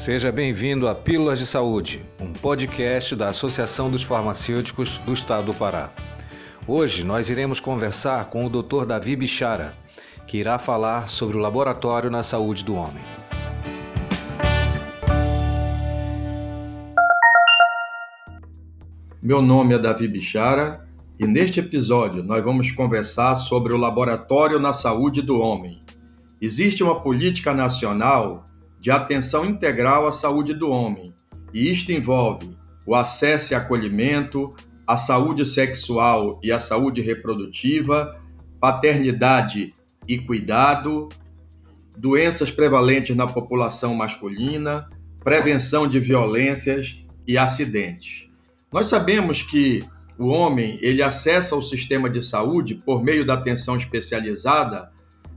Seja bem-vindo a Pílulas de Saúde, um podcast da Associação dos Farmacêuticos do Estado do Pará. Hoje nós iremos conversar com o Dr. Davi Bichara, que irá falar sobre o laboratório na saúde do homem. Meu nome é Davi Bichara e neste episódio nós vamos conversar sobre o laboratório na saúde do homem. Existe uma política nacional de atenção integral à saúde do homem, e isto envolve o acesso e acolhimento, a saúde sexual e a saúde reprodutiva, paternidade e cuidado, doenças prevalentes na população masculina, prevenção de violências e acidentes. Nós sabemos que o homem ele acessa o sistema de saúde por meio da atenção especializada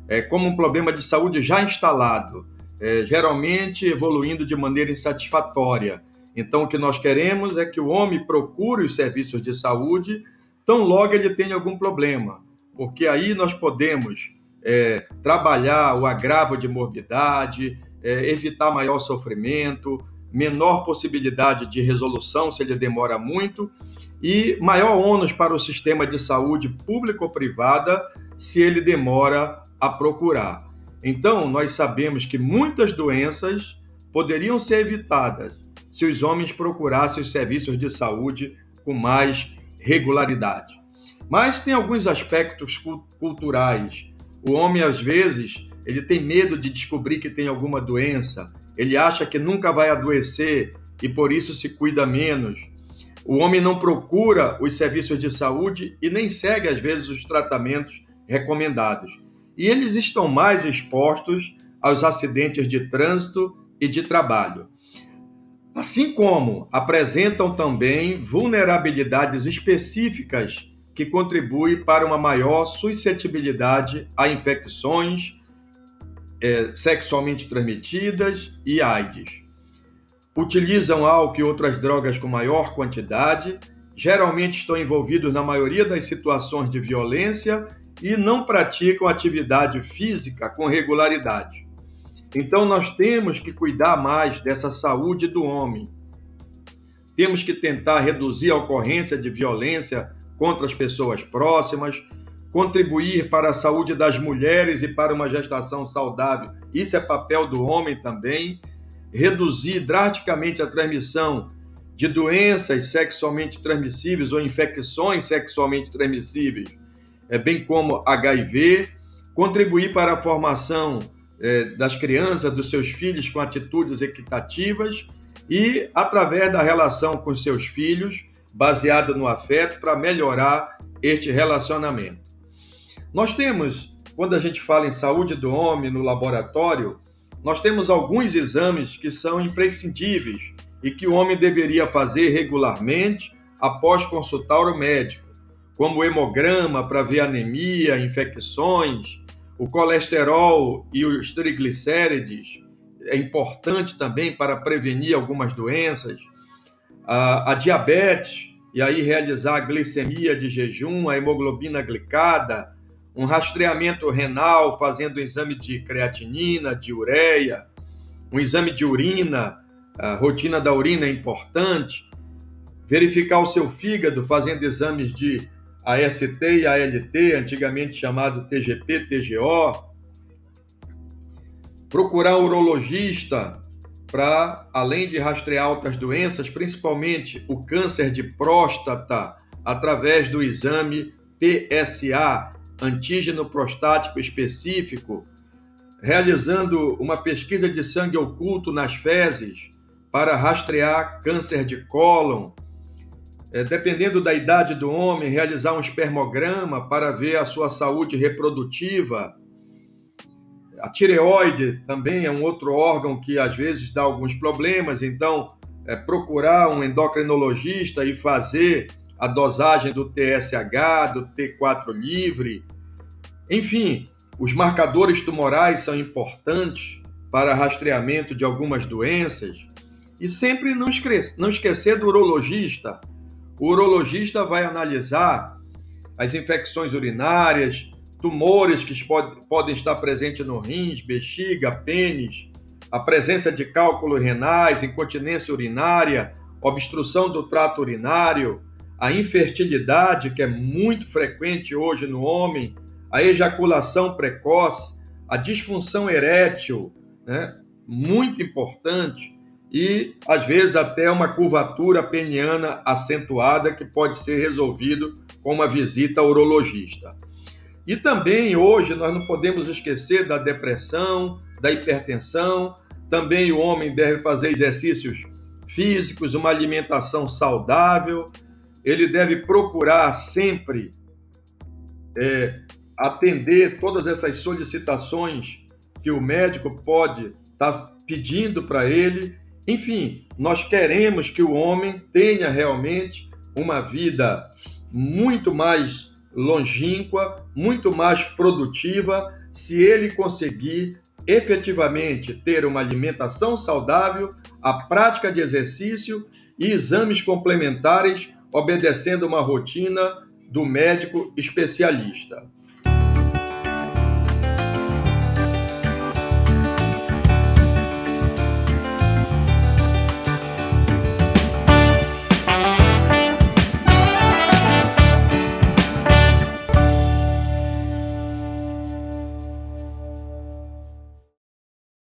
é, como um problema de saúde já instalado é, geralmente evoluindo de maneira insatisfatória. Então, o que nós queremos é que o homem procure os serviços de saúde tão logo ele tenha algum problema, porque aí nós podemos é, trabalhar o agravo de morbidade, é, evitar maior sofrimento, menor possibilidade de resolução se ele demora muito e maior ônus para o sistema de saúde público ou privada se ele demora a procurar. Então, nós sabemos que muitas doenças poderiam ser evitadas se os homens procurassem os serviços de saúde com mais regularidade. Mas tem alguns aspectos culturais. O homem, às vezes, ele tem medo de descobrir que tem alguma doença, ele acha que nunca vai adoecer e por isso se cuida menos. O homem não procura os serviços de saúde e nem segue, às vezes, os tratamentos recomendados e eles estão mais expostos aos acidentes de trânsito e de trabalho. Assim como apresentam também vulnerabilidades específicas que contribuem para uma maior suscetibilidade a infecções é, sexualmente transmitidas e AIDS. Utilizam álcool e outras drogas com maior quantidade, geralmente estão envolvidos na maioria das situações de violência e não praticam atividade física com regularidade. Então, nós temos que cuidar mais dessa saúde do homem. Temos que tentar reduzir a ocorrência de violência contra as pessoas próximas, contribuir para a saúde das mulheres e para uma gestação saudável. Isso é papel do homem também. Reduzir drasticamente a transmissão de doenças sexualmente transmissíveis ou infecções sexualmente transmissíveis bem como HIV, contribuir para a formação é, das crianças, dos seus filhos com atitudes equitativas e, através da relação com seus filhos, baseada no afeto, para melhorar este relacionamento. Nós temos, quando a gente fala em saúde do homem no laboratório, nós temos alguns exames que são imprescindíveis e que o homem deveria fazer regularmente após consultar o médico como o hemograma para ver anemia, infecções, o colesterol e os triglicérides é importante também para prevenir algumas doenças, a, a diabetes, e aí realizar a glicemia de jejum, a hemoglobina glicada, um rastreamento renal, fazendo um exame de creatinina, de ureia, um exame de urina, a rotina da urina é importante, verificar o seu fígado, fazendo exames de AST e ALT, antigamente chamado TGP, TGO. Procurar um urologista para, além de rastrear outras doenças, principalmente o câncer de próstata, através do exame PSA, antígeno prostático específico, realizando uma pesquisa de sangue oculto nas fezes para rastrear câncer de cólon, é, dependendo da idade do homem, realizar um espermograma para ver a sua saúde reprodutiva. A tireoide também é um outro órgão que às vezes dá alguns problemas, então é, procurar um endocrinologista e fazer a dosagem do TSH, do T4 livre. Enfim, os marcadores tumorais são importantes para rastreamento de algumas doenças. E sempre não esquecer, não esquecer do urologista, o urologista vai analisar as infecções urinárias, tumores que pode, podem estar presentes no rins, bexiga, pênis, a presença de cálculos renais, incontinência urinária, obstrução do trato urinário, a infertilidade, que é muito frequente hoje no homem, a ejaculação precoce, a disfunção erétil, né? muito importante, e às vezes até uma curvatura peniana acentuada que pode ser resolvido com uma visita ao urologista. E também hoje nós não podemos esquecer da depressão, da hipertensão. Também o homem deve fazer exercícios físicos, uma alimentação saudável. Ele deve procurar sempre é, atender todas essas solicitações que o médico pode estar tá pedindo para ele. Enfim, nós queremos que o homem tenha realmente uma vida muito mais longínqua, muito mais produtiva, se ele conseguir efetivamente ter uma alimentação saudável, a prática de exercício e exames complementares, obedecendo uma rotina do médico especialista.